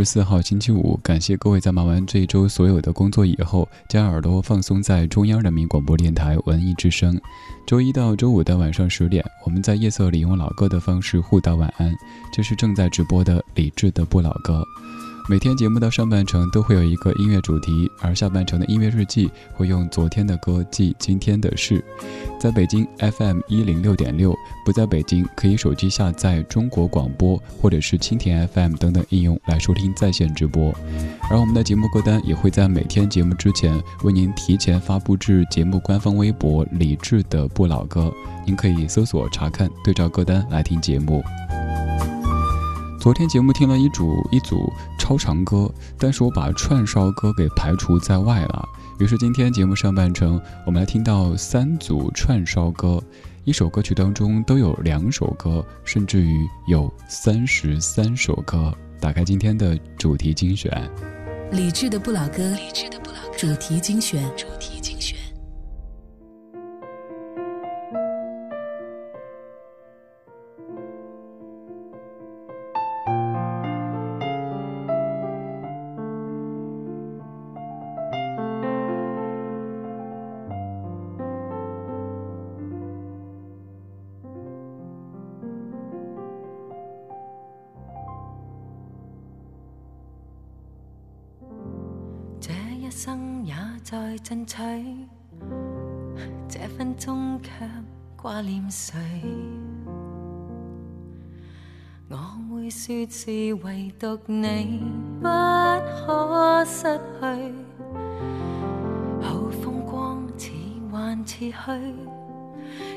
十四号星期五，感谢各位在忙完这一周所有的工作以后，将耳朵放松在中央人民广播电台文艺之声。周一到周五的晚上十点，我们在夜色里用老歌的方式互道晚安。这是正在直播的理智的不老歌。每天节目的上半程都会有一个音乐主题，而下半程的音乐日记会用昨天的歌记今天的事。在北京 FM 一零六点六，不在北京可以手机下载中国广播或者是蜻蜓 FM 等等应用来收听在线直播。而我们的节目歌单也会在每天节目之前为您提前发布至节目官方微博“理智的不老歌”，您可以搜索查看，对照歌单来听节目。昨天节目听了一组一组超长歌，但是我把串烧歌给排除在外了。于是今天节目上半程，我们来听到三组串烧歌，一首歌曲当中都有两首歌，甚至于有三十三首歌。打开今天的主题精选，理智的不老歌，理智的不老歌主题精选，主题精选。在进取，这分钟却挂念谁？我会说是唯独你不可失去。好风光似幻似虚，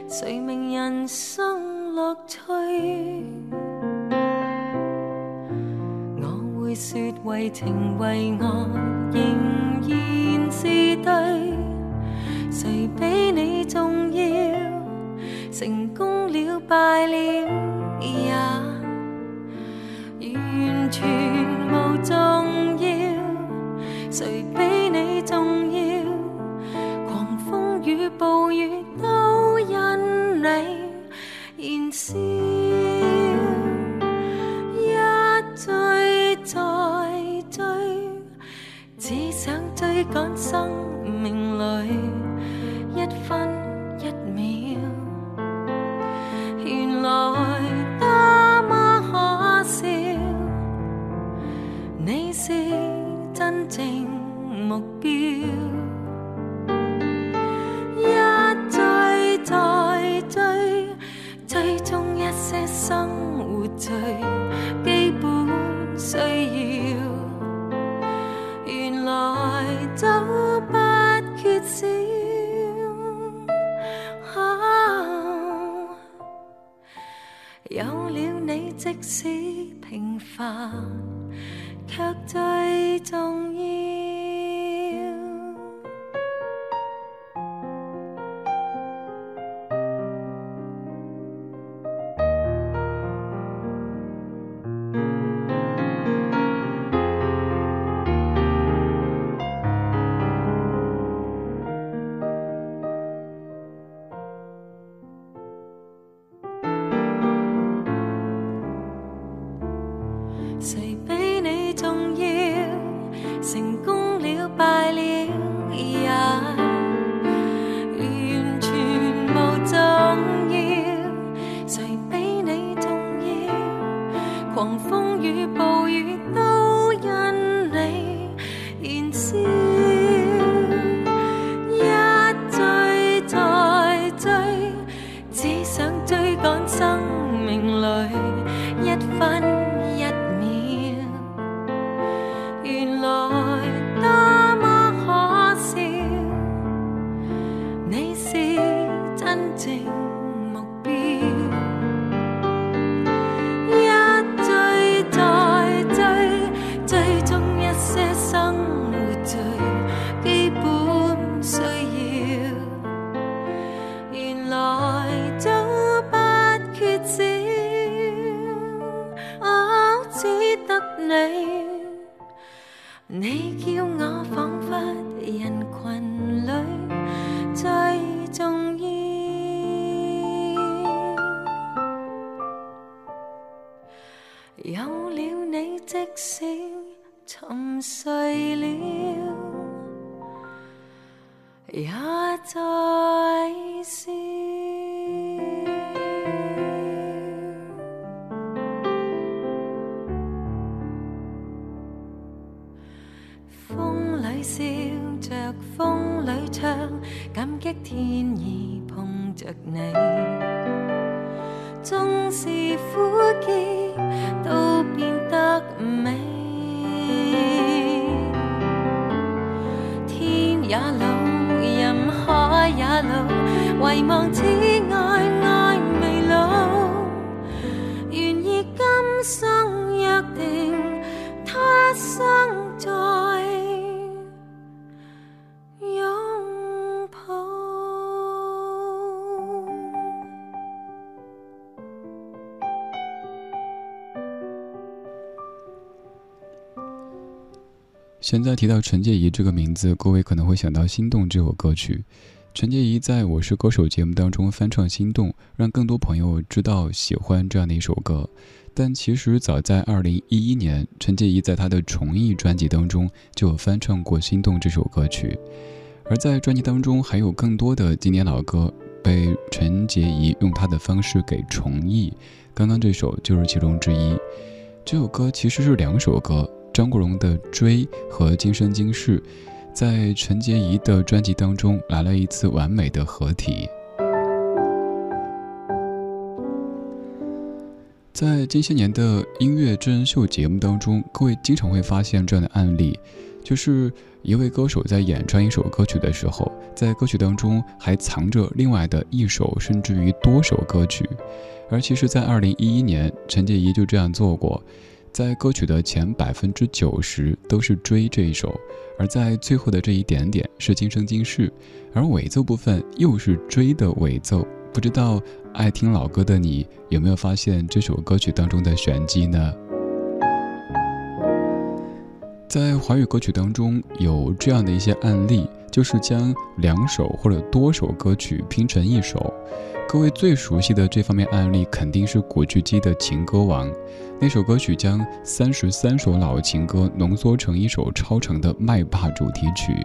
谁明人生乐趣？我会说为情为爱。仍然是对，成功了败了也完全无重笑着，风里唱，感激天意碰着你。纵是苦涩，都变得美。天也老，人海也老，唯望此现在提到陈洁仪这个名字，各位可能会想到《心动》这首歌曲。陈洁仪在我是歌手节目当中翻唱《心动》，让更多朋友知道喜欢这样的一首歌。但其实早在2011年，陈洁仪在她的重艺专辑当中就有翻唱过《心动》这首歌曲。而在专辑当中，还有更多的经典老歌被陈洁仪用她的方式给重艺。刚刚这首就是其中之一。这首歌其实是两首歌。张国荣的《追》和《今生今世》，在陈洁仪的专辑当中来了一次完美的合体。在近些年的音乐真人秀节目当中，各位经常会发现这样的案例，就是一位歌手在演唱一首歌曲的时候，在歌曲当中还藏着另外的一首甚至于多首歌曲，而其实，在二零一一年，陈洁仪就这样做过。在歌曲的前百分之九十都是追这一首，而在最后的这一点点是今生今世，而尾奏部分又是追的尾奏。不知道爱听老歌的你有没有发现这首歌曲当中的玄机呢？在华语歌曲当中有这样的一些案例，就是将两首或者多首歌曲拼成一首。各位最熟悉的这方面案例肯定是古巨基的《情歌王》。那首歌曲将三十三首老情歌浓缩成一首超长的麦霸主题曲，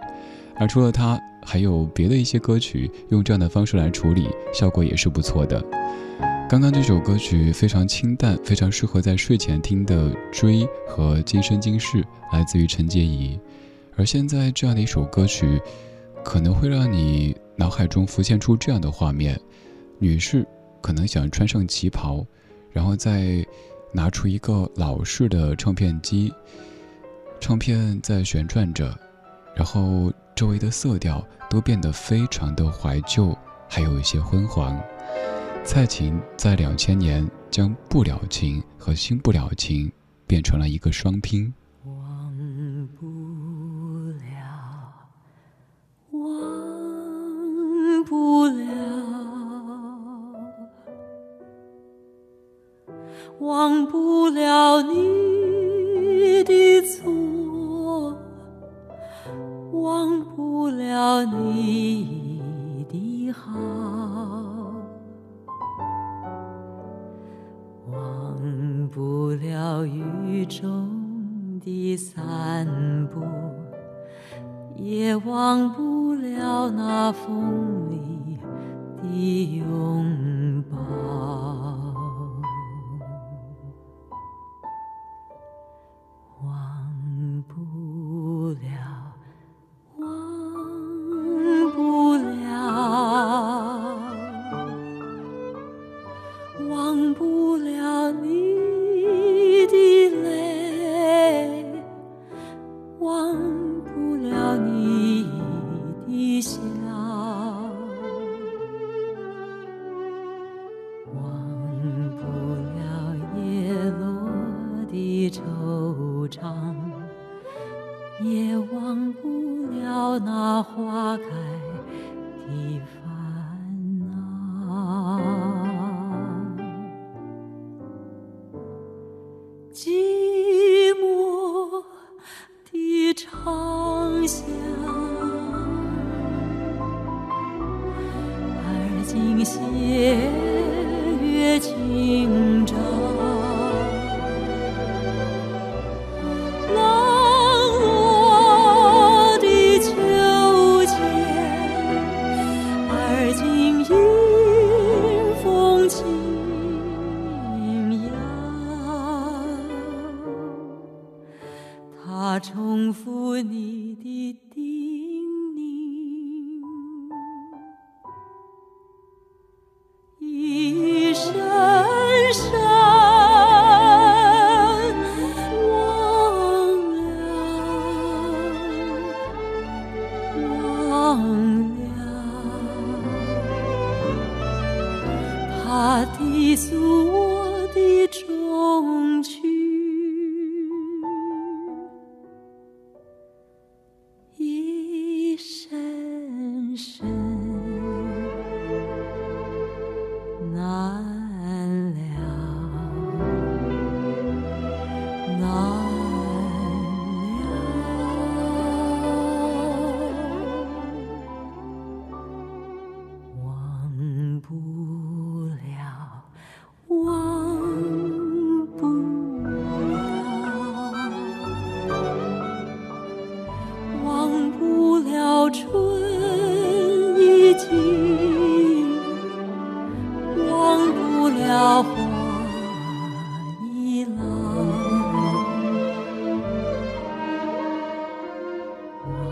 而除了它，还有别的一些歌曲用这样的方式来处理，效果也是不错的。刚刚这首歌曲非常清淡，非常适合在睡前听的《追》和《今生今世》，来自于陈洁仪。而现在这样的一首歌曲，可能会让你脑海中浮现出这样的画面：女士可能想穿上旗袍，然后在。拿出一个老式的唱片机，唱片在旋转着，然后周围的色调都变得非常的怀旧，还有一些昏黄。蔡琴在两千年将“不了情”和“新不了情”变成了一个双拼。忘不了，忘不了。忘不了你的错，忘不了你的好，忘不了雨中的散步，也忘不了那风里的拥抱。Oh.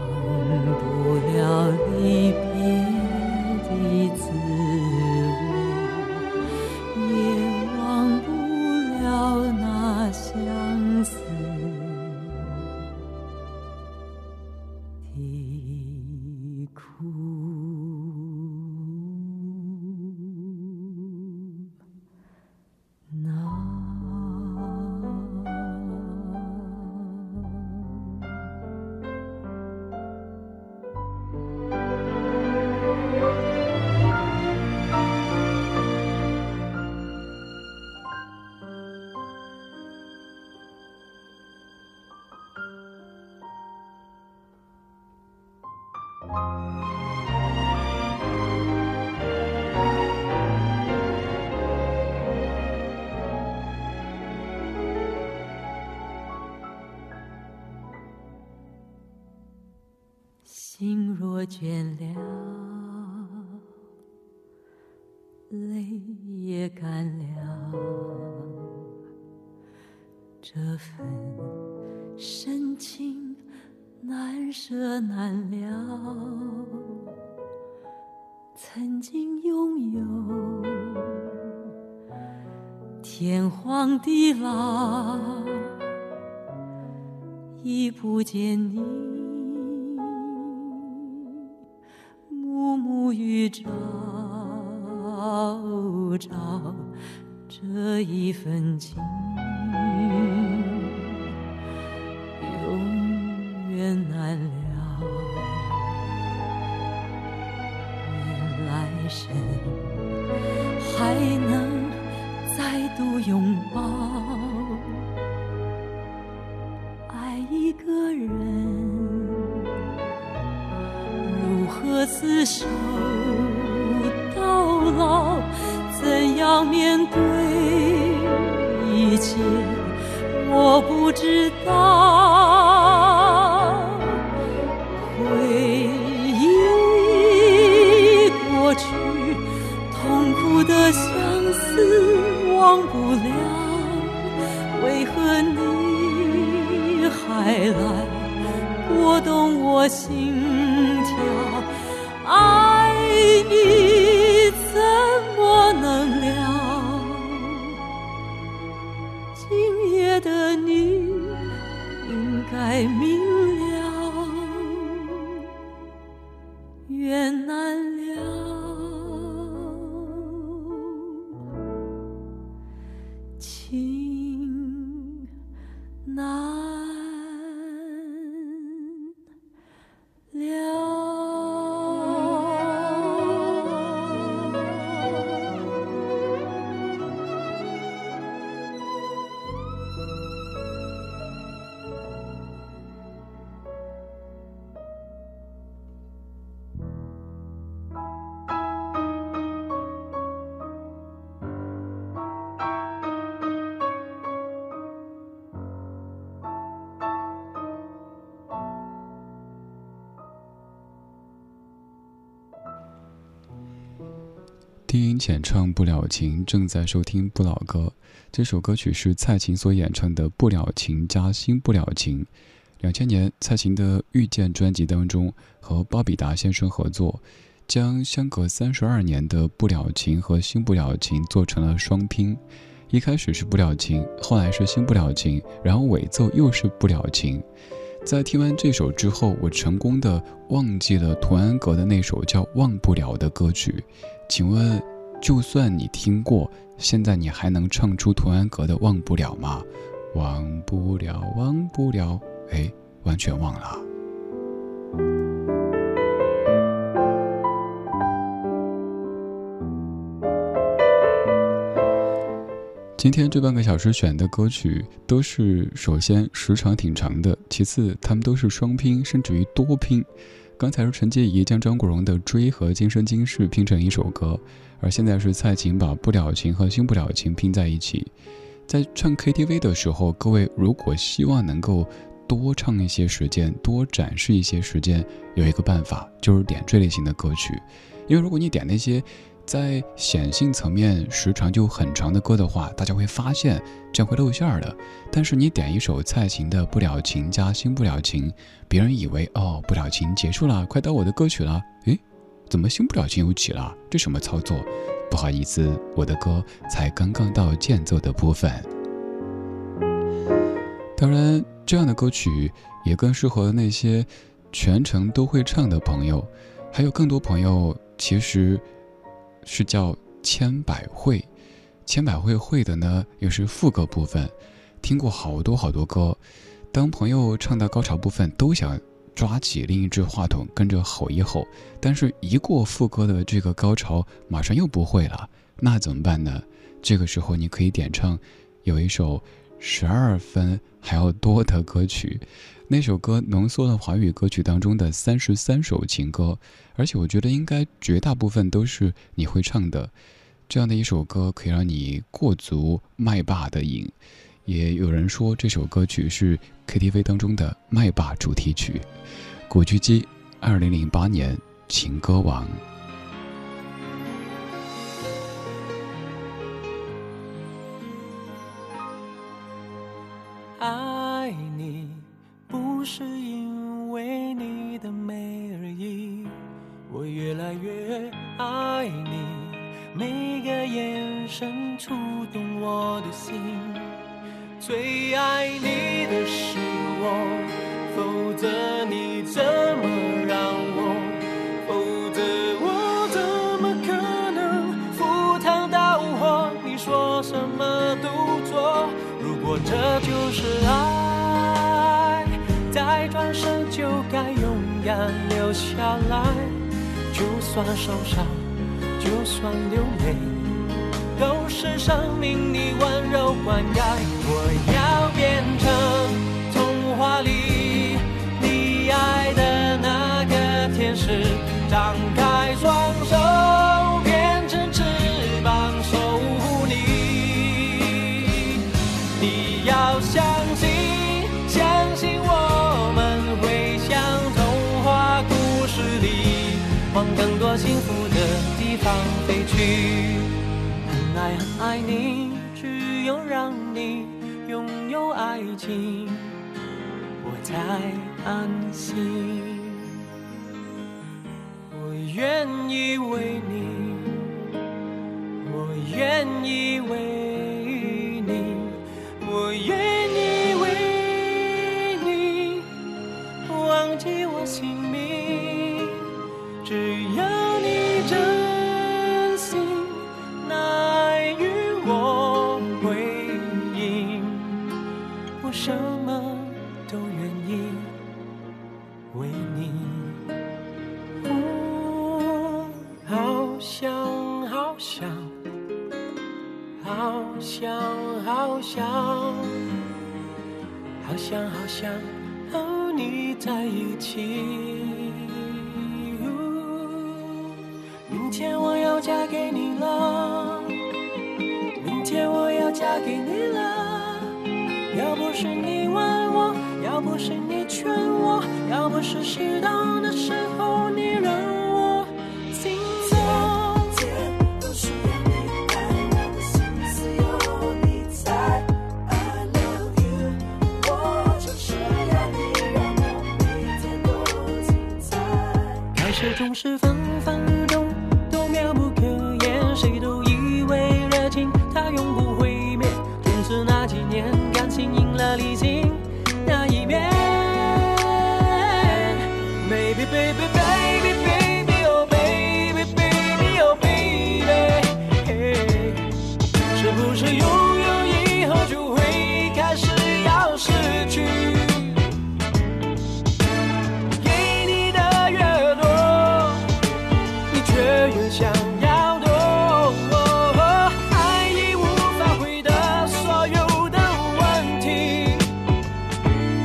雨朝朝，这一份情永远难了。愿来生还能再度拥抱，爱一个人。如何厮守怎样面对一切？我不知道。回忆过去，痛苦的相思忘不了。为何你还来拨动我心？低音浅唱不了情，正在收听不老歌。这首歌曲是蔡琴所演唱的《不了情》加《新不了情》。两千年，蔡琴的《遇见》专辑当中和鲍比达先生合作，将相隔三十二年的《不了情》和《新不了情》做成了双拼。一开始是《不了情》，后来是《新不了情》，然后尾奏又是《不了情》。在听完这首之后，我成功的忘记了图安格的那首叫《忘不了》的歌曲。请问，就算你听过，现在你还能唱出童安格的《忘不了》吗？忘不了，忘不了，哎，完全忘了。今天这半个小时选的歌曲都是，首先时长挺长的，其次他们都是双拼，甚至于多拼。刚才是陈洁仪将张国荣的《追》和《今生今世》拼成一首歌，而现在是蔡琴把《不了情》和《新不了情》拼在一起。在唱 KTV 的时候，各位如果希望能够多唱一些时间，多展示一些时间，有一个办法就是点缀类型的歌曲，因为如果你点那些。在显性层面时长就很长的歌的话，大家会发现这样会露馅儿的。但是你点一首蔡琴的《不了情》加《新不了情》，别人以为哦，《不了情》结束了，快到我的歌曲了。诶，怎么《新不了情》又起了？这什么操作？不好意思，我的歌才刚刚到间奏的部分。当然，这样的歌曲也更适合那些全程都会唱的朋友，还有更多朋友其实。是叫千百惠，千百惠会的呢，又是副歌部分。听过好多好多歌，当朋友唱到高潮部分，都想抓起另一只话筒跟着吼一吼，但是一过副歌的这个高潮，马上又不会了，那怎么办呢？这个时候你可以点唱，有一首十二分还要多的歌曲。那首歌浓缩了华语歌曲当中的三十三首情歌，而且我觉得应该绝大部分都是你会唱的。这样的一首歌可以让你过足麦霸的瘾，也有人说这首歌曲是 KTV 当中的麦霸主题曲。古巨基，二零零八年情歌王。来越爱你。每个眼神触动我的心，最爱你的是我，否则你怎么让我？否则我怎么可能赴汤蹈火？你说什么都做。如果这就是爱。再转身就该勇敢留下来，就算受伤，就算流泪，都是生命你温柔灌溉。我要变成童话里你爱的那个天使，张开飞去，很爱很爱你，只有让你拥有爱情，我才安心。我愿意为你，我愿意为想和你在一起。明天我要嫁给你了，明天我要嫁给你了。要不是你问我，要不是你劝我，要不是适当的 Raumschiff.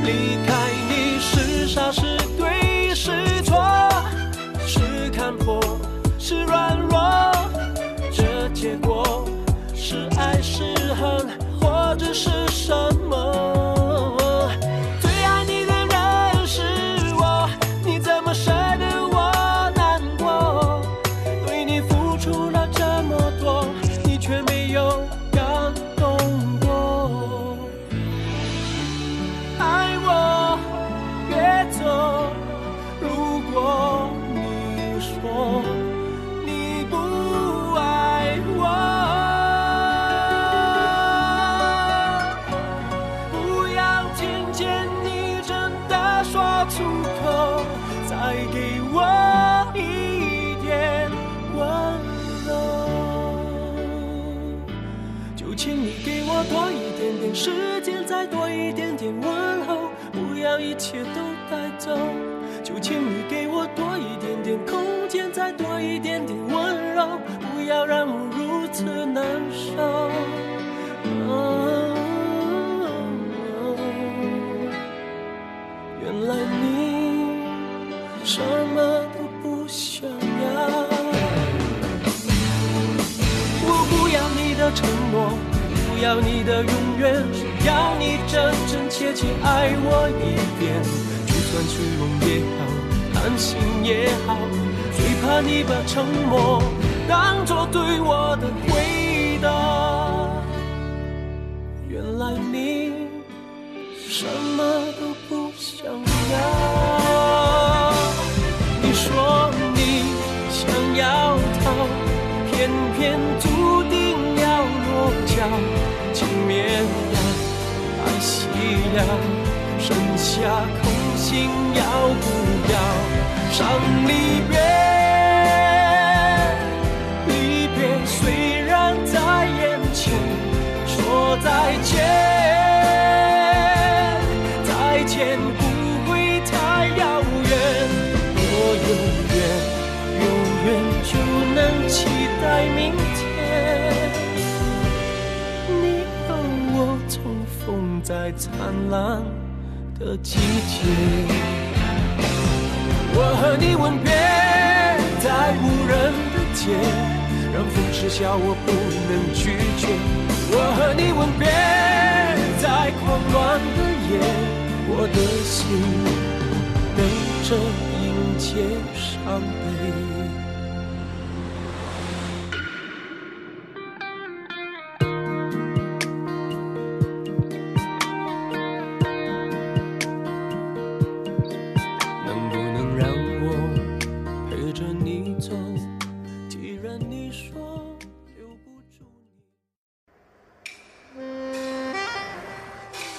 离开你是傻是的永远，只要你真真切切爱我一遍。就算虚荣也好，贪心也好，最怕你把沉默当作对我的回答。原来你什么都不想要。剩下空心要不要？伤离别，灿烂的季节。我和你吻别在无人的街，让风痴笑我不能拒绝。我和你吻别在狂乱的夜，我的心等着迎接伤悲。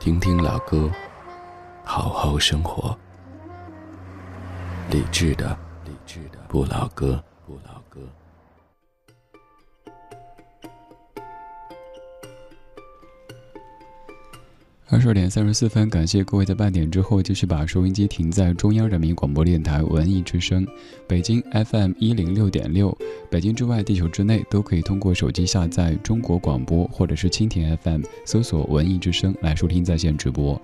听听老歌，好好生活。理智的，理智的不老歌，不老歌。二十二点三十四分，感谢各位在半点之后继续把收音机停在中央人民广播电台文艺之声，北京 FM 一零六点六，北京之外，地球之内，都可以通过手机下载中国广播或者是蜻蜓 FM，搜索“文艺之声”来收听在线直播。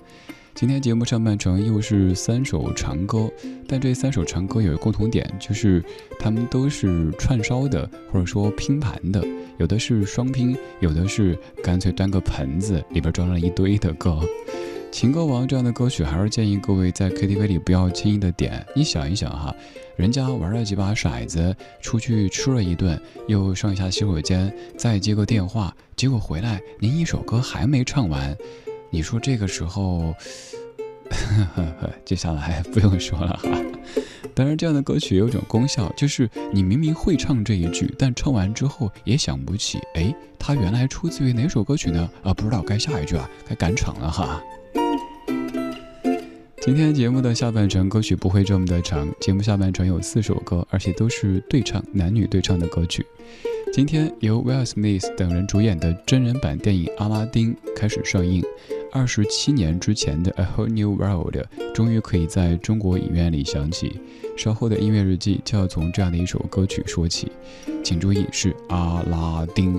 今天节目上半程又是三首长歌，但这三首长歌有一个共同点，就是他们都是串烧的，或者说拼盘的，有的是双拼，有的是干脆端个盆子里边装了一堆的歌。情歌王这样的歌曲，还是建议各位在 KTV 里不要轻易的点。你想一想哈，人家玩了几把骰子，出去吃了一顿，又上一下洗手间，再接个电话，结果回来您一首歌还没唱完。你说这个时候，呵呵呵接下来不用说了哈。当然，这样的歌曲有一种功效，就是你明明会唱这一句，但唱完之后也想不起，哎，它原来出自于哪首歌曲呢？啊，不知道该下一句啊，该赶场了哈。今天节目的下半程歌曲不会这么的长，节目下半程有四首歌，而且都是对唱，男女对唱的歌曲。今天由 Will Smith 等人主演的真人版电影《阿拉丁》开始上映。二十七年之前的《A Whole New World》终于可以在中国影院里响起。稍后的音乐日记就要从这样的一首歌曲说起，请注意是《阿拉丁》，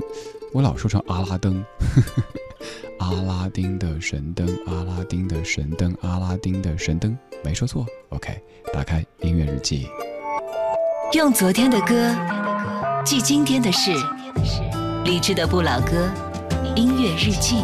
我老说成阿拉登。阿拉丁的神灯，阿拉丁的神灯，阿拉丁的神灯，没说错。OK，打开音乐日记，用昨天的歌记今天的事，理智的不老歌，音乐日记。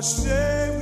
shame.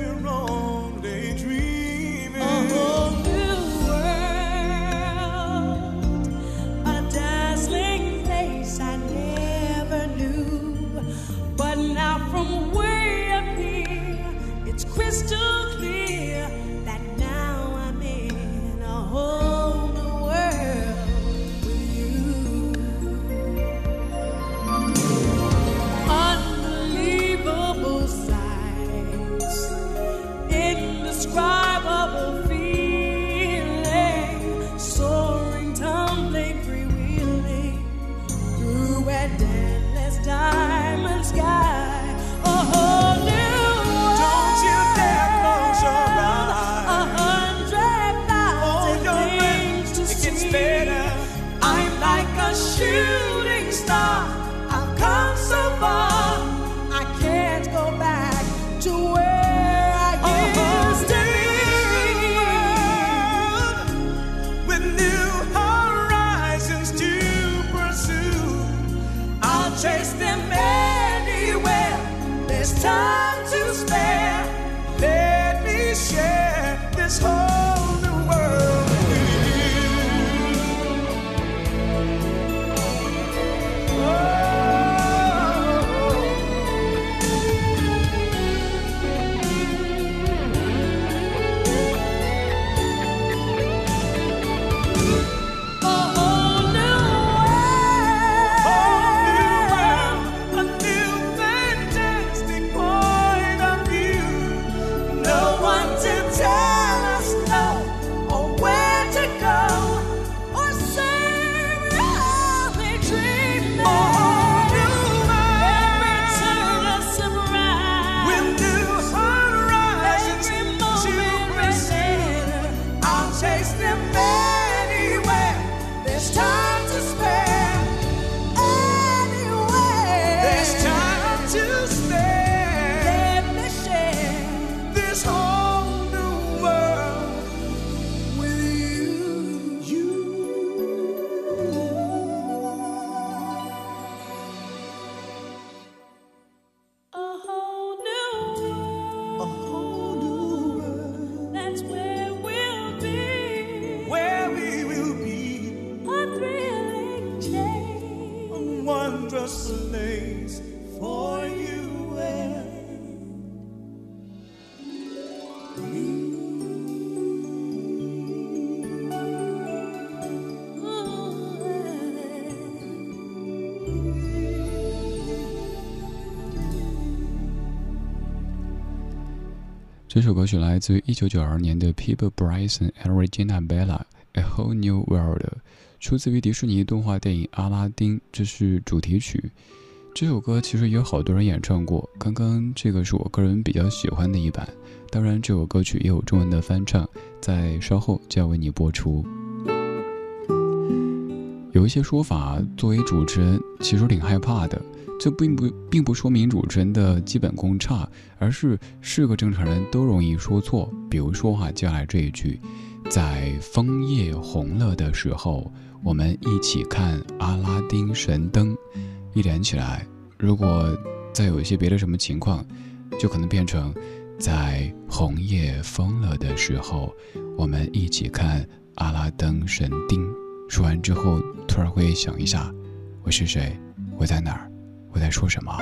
time to spend. 这首歌曲来自于1992年的 People Bryson and Regina Bella，《A Whole New World》，出自于迪士尼动画电影《阿拉丁》，这是主题曲。这首歌其实也有好多人演唱过，刚刚这个是我个人比较喜欢的一版。当然，这首歌曲也有中文的翻唱，在稍后就要为你播出。有一些说法，作为主持人其实挺害怕的。这并不并不说明主持人的基本功差，而是是个正常人都容易说错。比如说哈，接下来这一句，在枫叶红了的时候，我们一起看阿拉丁神灯。一连起来，如果再有一些别的什么情况，就可能变成在红叶疯了的时候，我们一起看阿拉丁神灯。说完之后，突然会想一下，我是谁？我在哪儿？我在说什么？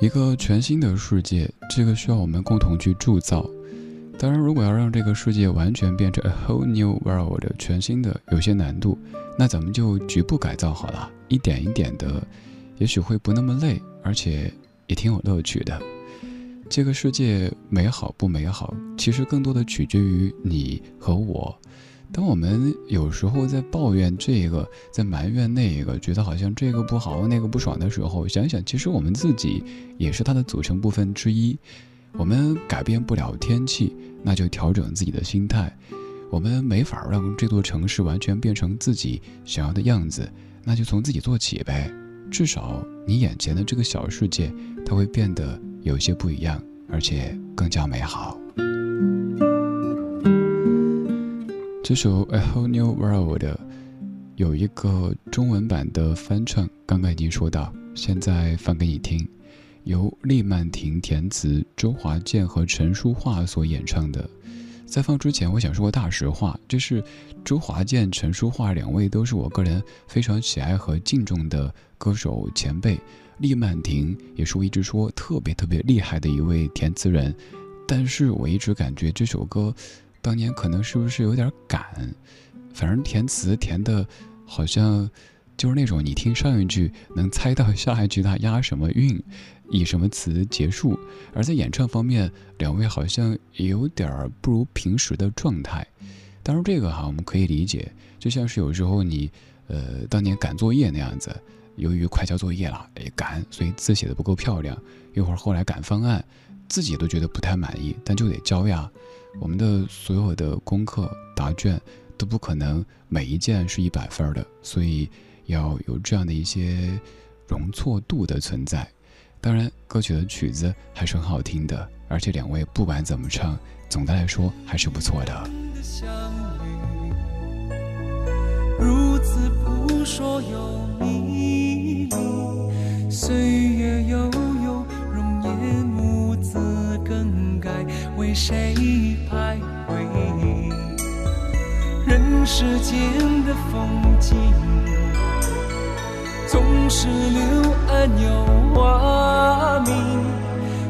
一个全新的世界，这个需要我们共同去铸造。当然，如果要让这个世界完全变成 a whole new world，全新的，有些难度，那咱们就局部改造好了，一点一点的，也许会不那么累，而且也挺有乐趣的。这个世界美好不美好，其实更多的取决于你和我。当我们有时候在抱怨这个，在埋怨那个，觉得好像这个不好，那个不爽的时候，想想，其实我们自己也是它的组成部分之一。我们改变不了天气，那就调整自己的心态。我们没法让这座城市完全变成自己想要的样子，那就从自己做起呗。至少你眼前的这个小世界，它会变得。有些不一样，而且更加美好。这首《A Whole New World》有一个中文版的翻唱，刚刚已经说到，现在放给你听，由厉曼婷填词，周华健和陈淑桦所演唱的。在放之前，我想说个大实话，就是周华健、陈淑桦两位都是我个人非常喜爱和敬重的歌手前辈。厉曼婷也是我一直说特别特别厉害的一位填词人，但是我一直感觉这首歌当年可能是不是有点赶，反正填词填的，好像就是那种你听上一句能猜到下一句他押什么韵，以什么词结束，而在演唱方面，两位好像有点不如平时的状态。当然这个哈我们可以理解，就像是有时候你呃当年赶作业那样子。由于快交作业了，哎赶，所以字写的不够漂亮。一会儿后来赶方案，自己都觉得不太满意，但就得交呀。我们的所有的功课答卷都不可能每一件是一百分的，所以要有这样的一些容错度的存在。当然，歌曲的曲子还是很好听的，而且两位不管怎么唱，总的来说还是不错的。如此扑朔有迷离，岁月悠悠，容颜兀自更改，为谁徘徊？人世间的风景，总是柳暗有花明，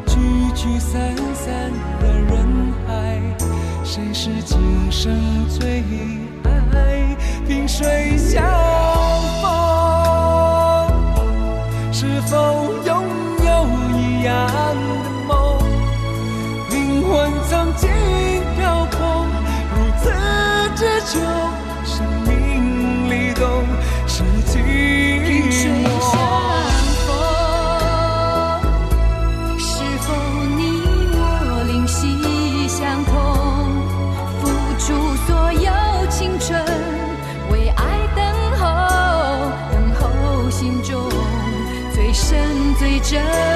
聚聚散散的人海，谁是今生最爱？萍水相逢，是否拥有一样的梦？灵魂曾经飘空，如此之久，生命真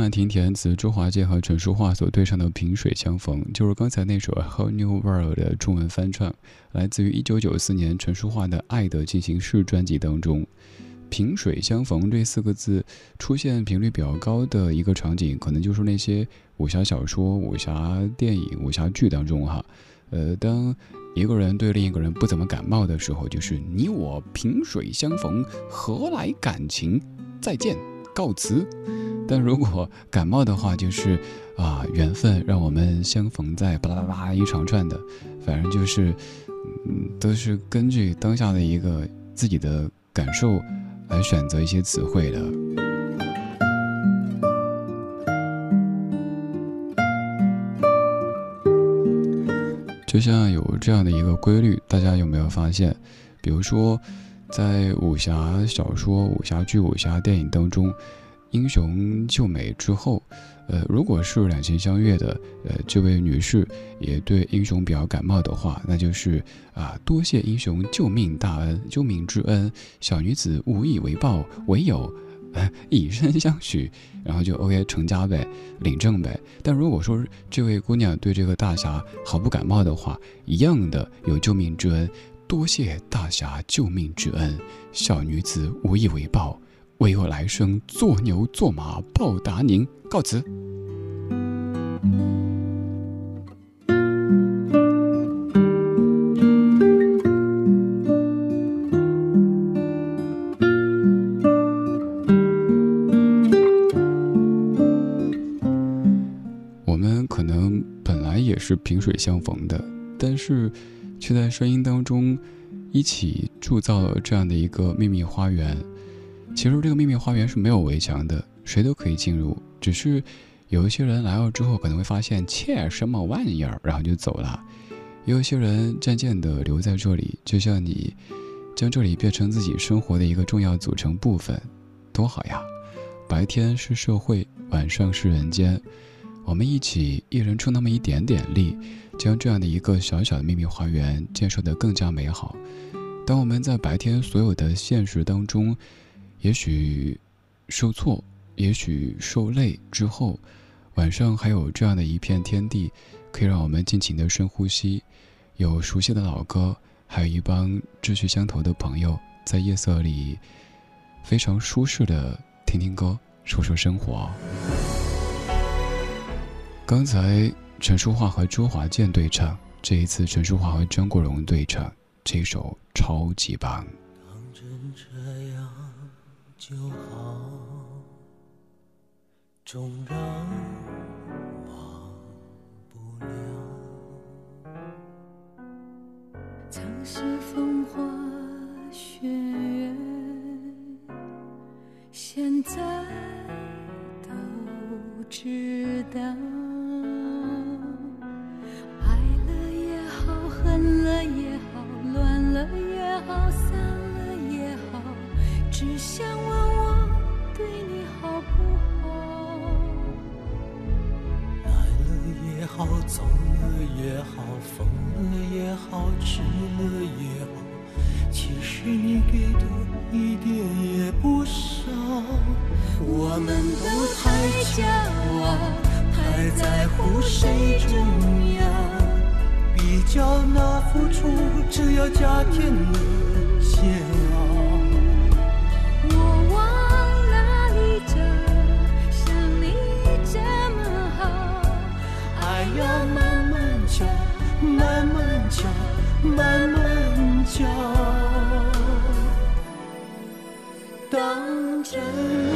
由李满婷填词，周华健和陈淑桦所对唱的《萍水相逢》，就是刚才那首《Whole New World》的中文翻唱，来自于1994年陈淑桦的《爱的进行式》专辑当中。萍水相逢这四个字出现频率比较高的一个场景，可能就是那些武侠小说、武侠电影、武侠剧当中哈。呃，当一个人对另一个人不怎么感冒的时候，就是你我萍水相逢，何来感情？再见，告辞。但如果感冒的话，就是啊，缘分让我们相逢在巴拉巴拉一长串的，反正就是，嗯，都是根据当下的一个自己的感受来选择一些词汇的。就像有这样的一个规律，大家有没有发现？比如说，在武侠小说、武侠剧、武侠电影当中。英雄救美之后，呃，如果是两情相悦的，呃，这位女士也对英雄比较感冒的话，那就是啊，多谢英雄救命大恩，救命之恩，小女子无以为报，唯有以身相许，然后就 OK 成家呗，领证呗。但如果说这位姑娘对这个大侠毫不感冒的话，一样的有救命之恩，多谢大侠救命之恩，小女子无以为报。为我来生做牛做马报答您，告辞。我们可能本来也是萍水相逢的，但是却在声音当中一起铸造了这样的一个秘密花园。其实这个秘密花园是没有围墙的，谁都可以进入。只是有一些人来了之后，可能会发现切什么玩意儿，然后就走了。也有一些人渐渐地留在这里，就像你，将这里变成自己生活的一个重要组成部分，多好呀！白天是社会，晚上是人间，我们一起一人出那么一点点力，将这样的一个小小的秘密花园建设得更加美好。当我们在白天所有的现实当中，也许受挫，也许受累之后，晚上还有这样的一片天地，可以让我们尽情的深呼吸，有熟悉的老歌，还有一帮志趣相投的朋友，在夜色里非常舒适的听听歌，说说生活。刚才陈淑桦和周华健对唱，这一次陈淑桦和张国荣对唱，这首超级棒。就好，纵然忘不了。曾是风花雪月，现在都知道。爱了也好，恨了也好，乱，了也好，只想问我对你好不好。来了也好。走了也好，疯了也好，吃了也好，其实你给的一点也不少。我们都太骄傲，太在乎谁重要，比较那付出，只要加添了真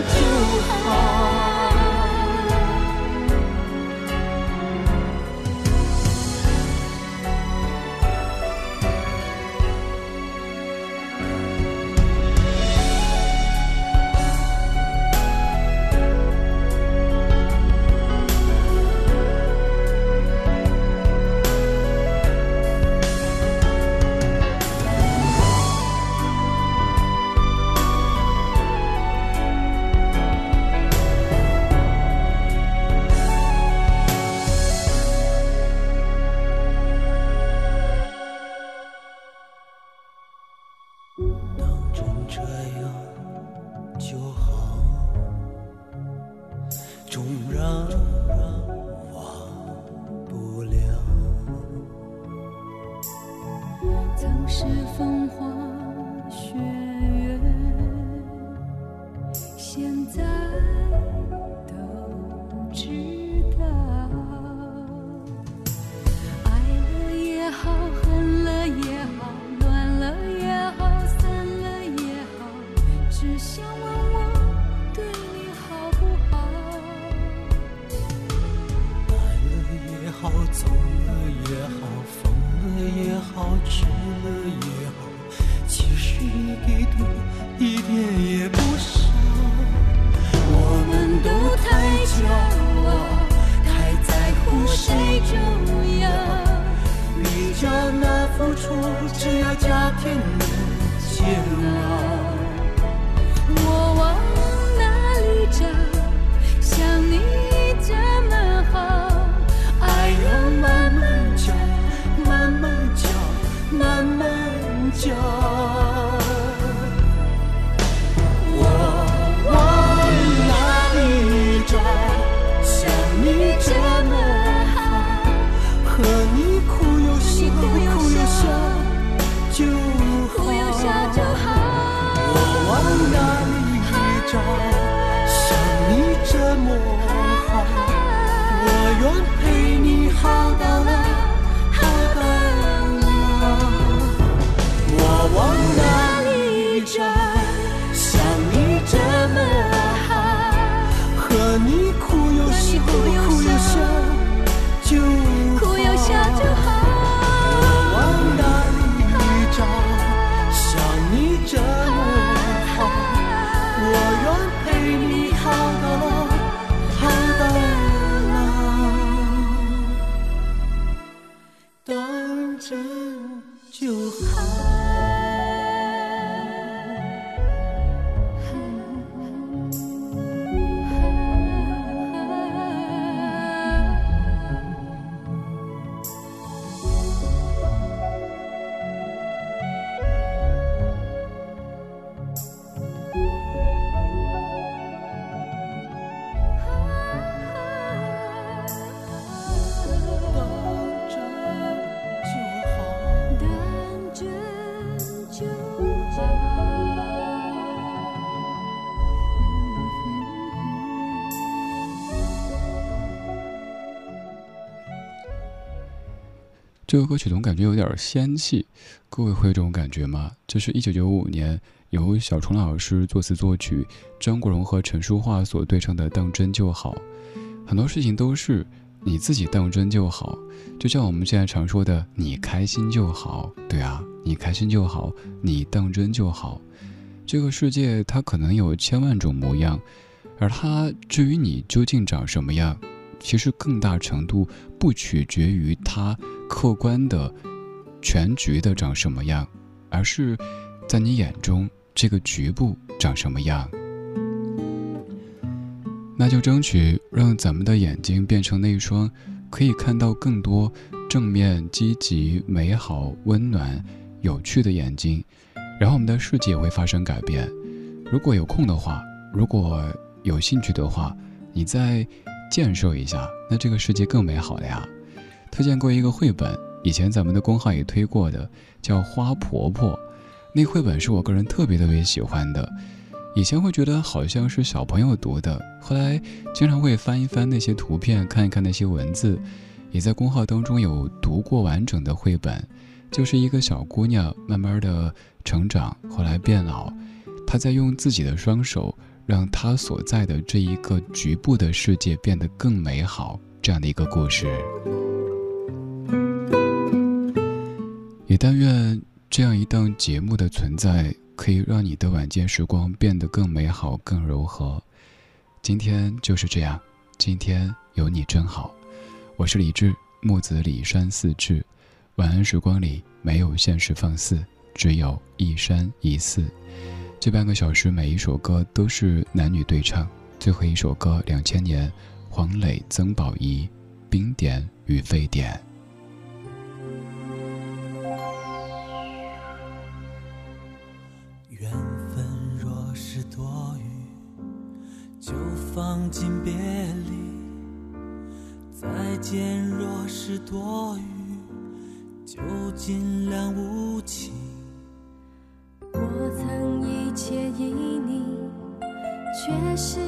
这个歌曲总感觉有点仙气，各位会有这种感觉吗？这是一九九五年由小虫老师作词作曲，张国荣和陈淑桦所对唱的《当真就好》。很多事情都是你自己当真就好，就像我们现在常说的“你开心就好”。对啊，你开心就好，你当真就好。这个世界它可能有千万种模样，而它至于你究竟长什么样，其实更大程度不取决于它客观的全局的长什么样，而是在你眼中这个局部长什么样。那就争取让咱们的眼睛变成那一双可以看到更多正面、积极、美好、温暖、有趣的眼睛，然后我们的世界也会发生改变。如果有空的话，如果有兴趣的话，你在建设一下，那这个世界更美好了呀。推荐过一个绘本，以前咱们的公号也推过的，叫《花婆婆》。那绘本是我个人特别特别喜欢的。以前会觉得好像是小朋友读的，后来经常会翻一翻那些图片，看一看那些文字，也在公号当中有读过完整的绘本，就是一个小姑娘慢慢的成长，后来变老，她在用自己的双手让他所在的这一个局部的世界变得更美好，这样的一个故事。也但愿这样一档节目的存在，可以让你的晚间时光变得更美好、更柔和。今天就是这样，今天有你真好。我是李志，木子李山寺志。晚安时光里没有现实放肆，只有一山一寺。这半个小时每一首歌都是男女对唱，最后一首歌两千年，黄磊、曾宝仪，《冰点与沸点》。缘分若是多余，就放进别离；再见若是多余，就尽量无期。切意你却是